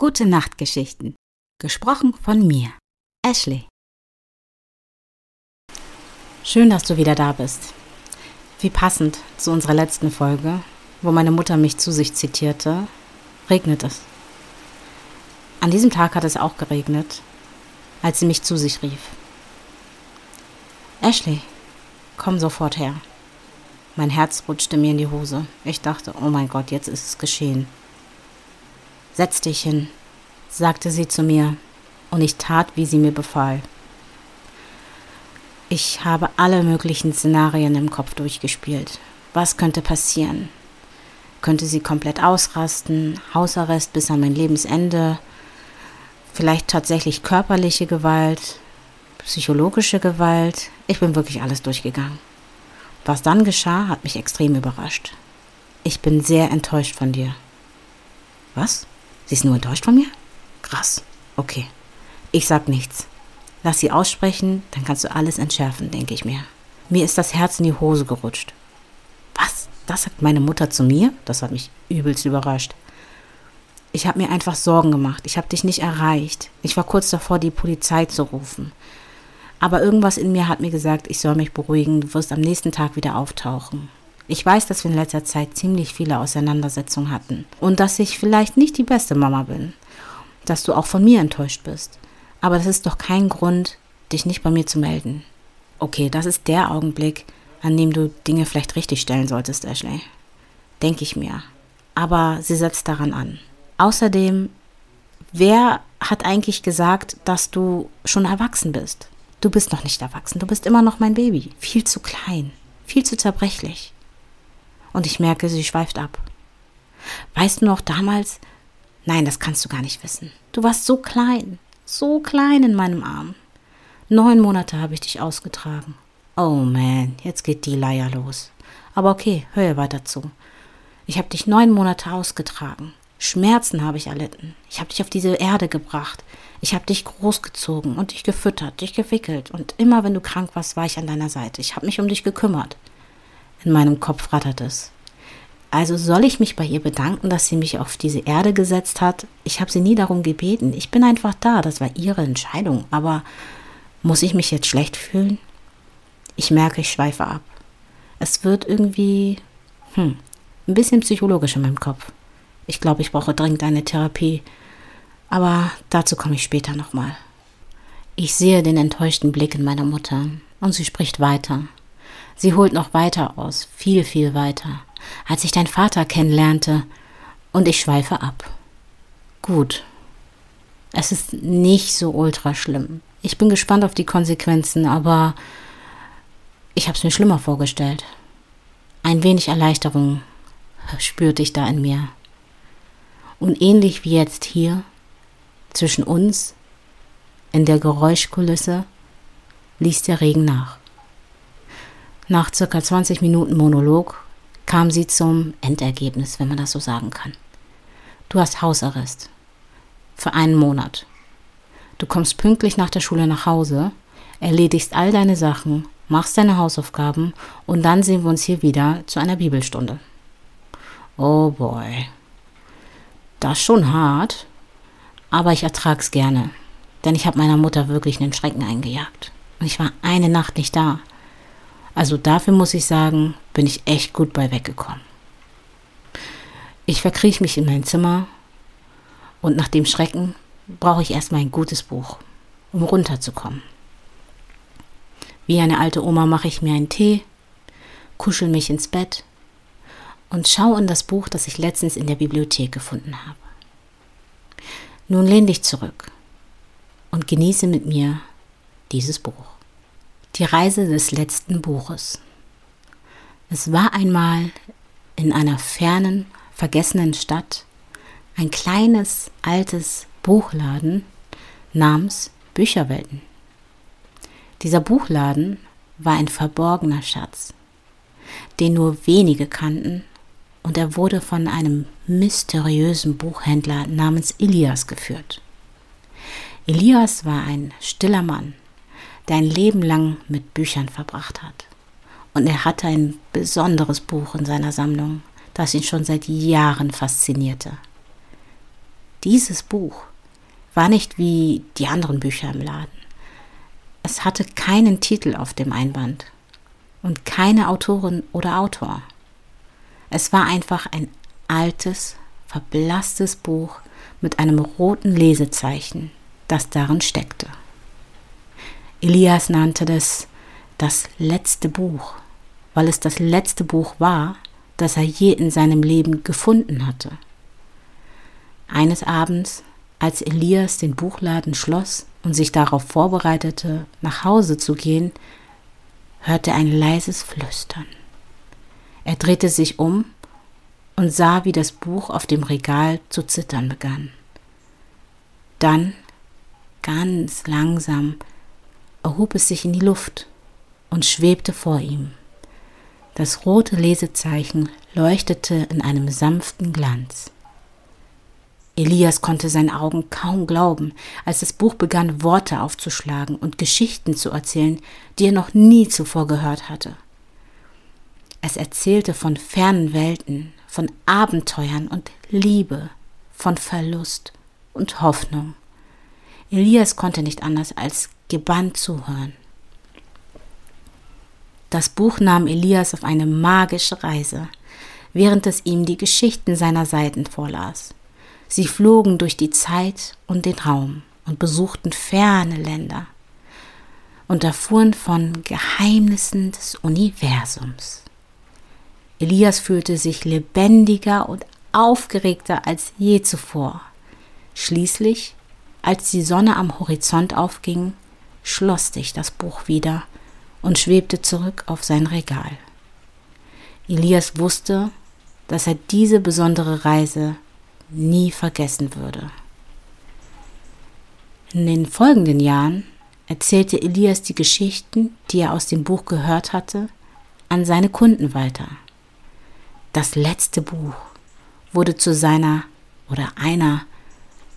Gute Nachtgeschichten. Gesprochen von mir, Ashley. Schön, dass du wieder da bist. Wie passend zu unserer letzten Folge, wo meine Mutter mich zu sich zitierte, regnet es. An diesem Tag hat es auch geregnet, als sie mich zu sich rief. Ashley, komm sofort her. Mein Herz rutschte mir in die Hose. Ich dachte, oh mein Gott, jetzt ist es geschehen. Setz dich hin, sagte sie zu mir, und ich tat, wie sie mir befahl. Ich habe alle möglichen Szenarien im Kopf durchgespielt. Was könnte passieren? Könnte sie komplett ausrasten, Hausarrest bis an mein Lebensende, vielleicht tatsächlich körperliche Gewalt, psychologische Gewalt. Ich bin wirklich alles durchgegangen. Was dann geschah, hat mich extrem überrascht. Ich bin sehr enttäuscht von dir. Was? Sie ist nur enttäuscht von mir? Krass. Okay. Ich sag nichts. Lass sie aussprechen, dann kannst du alles entschärfen, denke ich mir. Mir ist das Herz in die Hose gerutscht. Was? Das sagt meine Mutter zu mir? Das hat mich übelst überrascht. Ich habe mir einfach Sorgen gemacht. Ich habe dich nicht erreicht. Ich war kurz davor, die Polizei zu rufen. Aber irgendwas in mir hat mir gesagt, ich soll mich beruhigen, du wirst am nächsten Tag wieder auftauchen. Ich weiß, dass wir in letzter Zeit ziemlich viele Auseinandersetzungen hatten und dass ich vielleicht nicht die beste Mama bin, dass du auch von mir enttäuscht bist. Aber das ist doch kein Grund, dich nicht bei mir zu melden. Okay, das ist der Augenblick, an dem du Dinge vielleicht richtig stellen solltest, Ashley. Denke ich mir. Aber sie setzt daran an. Außerdem, wer hat eigentlich gesagt, dass du schon erwachsen bist? Du bist noch nicht erwachsen, du bist immer noch mein Baby. Viel zu klein, viel zu zerbrechlich und ich merke, sie schweift ab. Weißt du noch damals? Nein, das kannst du gar nicht wissen. Du warst so klein, so klein in meinem Arm. Neun Monate habe ich dich ausgetragen. Oh man, jetzt geht die Leier los. Aber okay, hör weiter zu. Ich habe dich neun Monate ausgetragen. Schmerzen habe ich erlitten. Ich habe dich auf diese Erde gebracht. Ich habe dich großgezogen und dich gefüttert, dich gewickelt. Und immer wenn du krank warst, war ich an deiner Seite. Ich habe mich um dich gekümmert. In meinem Kopf rattert es. Also soll ich mich bei ihr bedanken, dass sie mich auf diese Erde gesetzt hat? Ich habe sie nie darum gebeten. Ich bin einfach da. Das war ihre Entscheidung. Aber muss ich mich jetzt schlecht fühlen? Ich merke, ich schweife ab. Es wird irgendwie hm, ein bisschen psychologisch in meinem Kopf. Ich glaube, ich brauche dringend eine Therapie. Aber dazu komme ich später nochmal. Ich sehe den enttäuschten Blick in meiner Mutter und sie spricht weiter. Sie holt noch weiter aus, viel, viel weiter, als ich dein Vater kennenlernte, und ich schweife ab. Gut. Es ist nicht so ultra schlimm. Ich bin gespannt auf die Konsequenzen, aber ich habe es mir schlimmer vorgestellt. Ein wenig Erleichterung spürte ich da in mir. Und ähnlich wie jetzt hier, zwischen uns, in der Geräuschkulisse, ließ der Regen nach. Nach circa 20 Minuten Monolog kam sie zum Endergebnis, wenn man das so sagen kann. Du hast Hausarrest. Für einen Monat. Du kommst pünktlich nach der Schule nach Hause, erledigst all deine Sachen, machst deine Hausaufgaben und dann sehen wir uns hier wieder zu einer Bibelstunde. Oh boy. Das ist schon hart, aber ich ertrag's gerne, denn ich habe meiner Mutter wirklich einen Schrecken eingejagt. Und ich war eine Nacht nicht da. Also dafür muss ich sagen, bin ich echt gut bei weggekommen. Ich verkrieche mich in mein Zimmer und nach dem Schrecken brauche ich erstmal ein gutes Buch, um runterzukommen. Wie eine alte Oma mache ich mir einen Tee, kuschel mich ins Bett und schaue in das Buch, das ich letztens in der Bibliothek gefunden habe. Nun lehn dich zurück und genieße mit mir dieses Buch. Die Reise des letzten Buches. Es war einmal in einer fernen, vergessenen Stadt ein kleines, altes Buchladen namens Bücherwelten. Dieser Buchladen war ein verborgener Schatz, den nur wenige kannten, und er wurde von einem mysteriösen Buchhändler namens Elias geführt. Elias war ein stiller Mann, der ein Leben lang mit Büchern verbracht hat. Und er hatte ein besonderes Buch in seiner Sammlung, das ihn schon seit Jahren faszinierte. Dieses Buch war nicht wie die anderen Bücher im Laden. Es hatte keinen Titel auf dem Einband und keine Autorin oder Autor. Es war einfach ein altes, verblasstes Buch mit einem roten Lesezeichen, das darin steckte. Elias nannte das das letzte Buch, weil es das letzte Buch war, das er je in seinem Leben gefunden hatte. Eines Abends, als Elias den Buchladen schloss und sich darauf vorbereitete, nach Hause zu gehen, hörte er ein leises Flüstern. Er drehte sich um und sah, wie das Buch auf dem Regal zu zittern begann. Dann, ganz langsam, erhob es sich in die Luft und schwebte vor ihm. Das rote Lesezeichen leuchtete in einem sanften Glanz. Elias konnte seinen Augen kaum glauben, als das Buch begann, Worte aufzuschlagen und Geschichten zu erzählen, die er noch nie zuvor gehört hatte. Es erzählte von fernen Welten, von Abenteuern und Liebe, von Verlust und Hoffnung. Elias konnte nicht anders als gebannt zuhören. Das Buch nahm Elias auf eine magische Reise, während es ihm die Geschichten seiner Seiten vorlas. Sie flogen durch die Zeit und den Raum und besuchten ferne Länder und erfuhren von Geheimnissen des Universums. Elias fühlte sich lebendiger und aufgeregter als je zuvor. Schließlich, als die Sonne am Horizont aufging, schloss sich das Buch wieder und schwebte zurück auf sein Regal. Elias wusste, dass er diese besondere Reise nie vergessen würde. In den folgenden Jahren erzählte Elias die Geschichten, die er aus dem Buch gehört hatte, an seine Kunden weiter. Das letzte Buch wurde zu seiner oder einer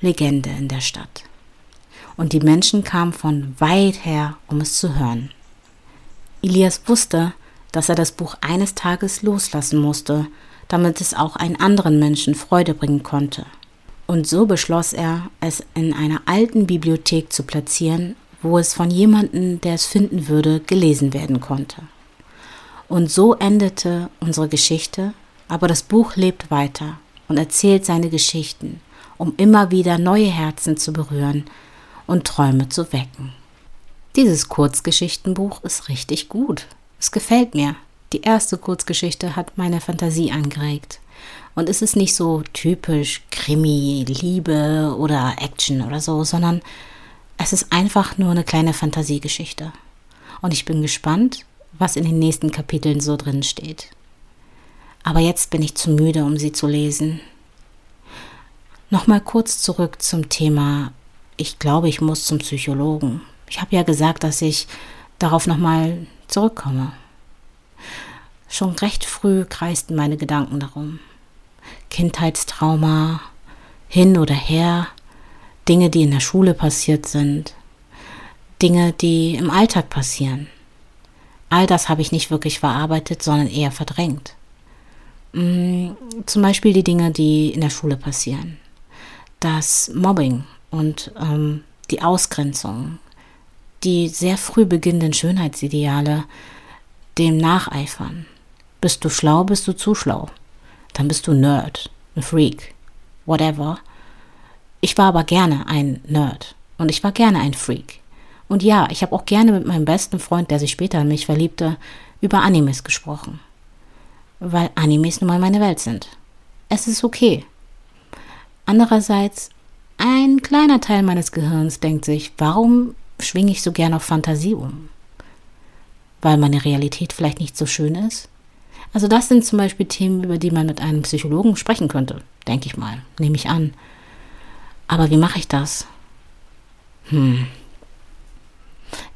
Legende in der Stadt. Und die Menschen kamen von weit her, um es zu hören. Elias wusste, dass er das Buch eines Tages loslassen musste, damit es auch einen anderen Menschen Freude bringen konnte. Und so beschloss er, es in einer alten Bibliothek zu platzieren, wo es von jemandem, der es finden würde, gelesen werden konnte. Und so endete unsere Geschichte, aber das Buch lebt weiter und erzählt seine Geschichten, um immer wieder neue Herzen zu berühren und Träume zu wecken. Dieses Kurzgeschichtenbuch ist richtig gut. Es gefällt mir. Die erste Kurzgeschichte hat meine Fantasie angeregt. Und es ist nicht so typisch Krimi, Liebe oder Action oder so, sondern es ist einfach nur eine kleine Fantasiegeschichte. Und ich bin gespannt, was in den nächsten Kapiteln so drin steht. Aber jetzt bin ich zu müde, um sie zu lesen. Nochmal kurz zurück zum Thema, ich glaube, ich muss zum Psychologen. Ich habe ja gesagt, dass ich darauf nochmal zurückkomme. Schon recht früh kreisten meine Gedanken darum. Kindheitstrauma, hin oder her, Dinge, die in der Schule passiert sind, Dinge, die im Alltag passieren. All das habe ich nicht wirklich verarbeitet, sondern eher verdrängt. Mm, zum Beispiel die Dinge, die in der Schule passieren. Das Mobbing und ähm, die Ausgrenzung, die sehr früh beginnenden Schönheitsideale dem nacheifern. Bist du schlau, bist du zu schlau. Dann bist du Nerd, ein Freak, whatever. Ich war aber gerne ein Nerd und ich war gerne ein Freak. Und ja, ich habe auch gerne mit meinem besten Freund, der sich später in mich verliebte, über Animes gesprochen. Weil Animes nun mal meine Welt sind. Es ist okay. Andererseits, ein kleiner Teil meines Gehirns denkt sich, warum schwinge ich so gern auf Fantasie um? Weil meine Realität vielleicht nicht so schön ist? Also das sind zum Beispiel Themen, über die man mit einem Psychologen sprechen könnte, denke ich mal, nehme ich an. Aber wie mache ich das? Hm.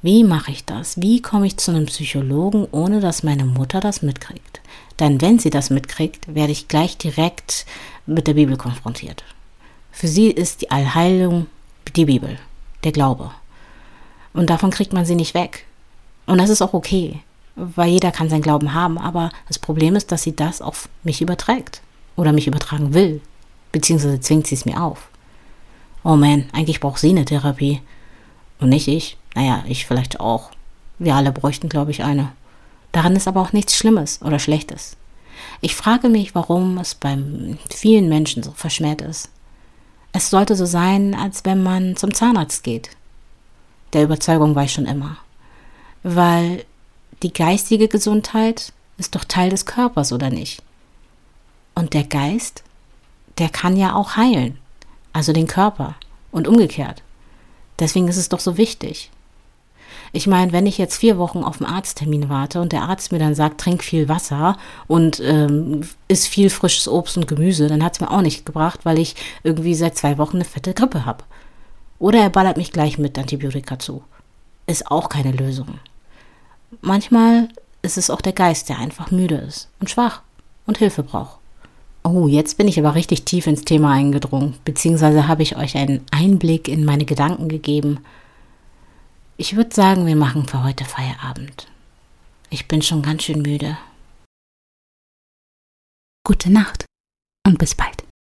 Wie mache ich das? Wie komme ich zu einem Psychologen, ohne dass meine Mutter das mitkriegt? Denn wenn sie das mitkriegt, werde ich gleich direkt mit der Bibel konfrontiert. Für sie ist die Allheilung die Bibel, der Glaube. Und davon kriegt man sie nicht weg. Und das ist auch okay, weil jeder kann seinen Glauben haben, aber das Problem ist, dass sie das auf mich überträgt oder mich übertragen will, beziehungsweise zwingt sie es mir auf. Oh man, eigentlich braucht sie eine Therapie und nicht ich. Naja, ich vielleicht auch. Wir alle bräuchten, glaube ich, eine. Daran ist aber auch nichts Schlimmes oder Schlechtes. Ich frage mich, warum es bei vielen Menschen so verschmäht ist. Es sollte so sein, als wenn man zum Zahnarzt geht. Der Überzeugung war ich schon immer. Weil die geistige Gesundheit ist doch Teil des Körpers, oder nicht? Und der Geist, der kann ja auch heilen. Also den Körper und umgekehrt. Deswegen ist es doch so wichtig. Ich meine, wenn ich jetzt vier Wochen auf einen Arzttermin warte und der Arzt mir dann sagt, trink viel Wasser und ähm, isst viel frisches Obst und Gemüse, dann hat es mir auch nicht gebracht, weil ich irgendwie seit zwei Wochen eine fette Grippe habe. Oder er ballert mich gleich mit Antibiotika zu. Ist auch keine Lösung. Manchmal ist es auch der Geist, der einfach müde ist und schwach und Hilfe braucht. Oh, jetzt bin ich aber richtig tief ins Thema eingedrungen, beziehungsweise habe ich euch einen Einblick in meine Gedanken gegeben ich würde sagen, wir machen für heute Feierabend. Ich bin schon ganz schön müde. Gute Nacht und bis bald.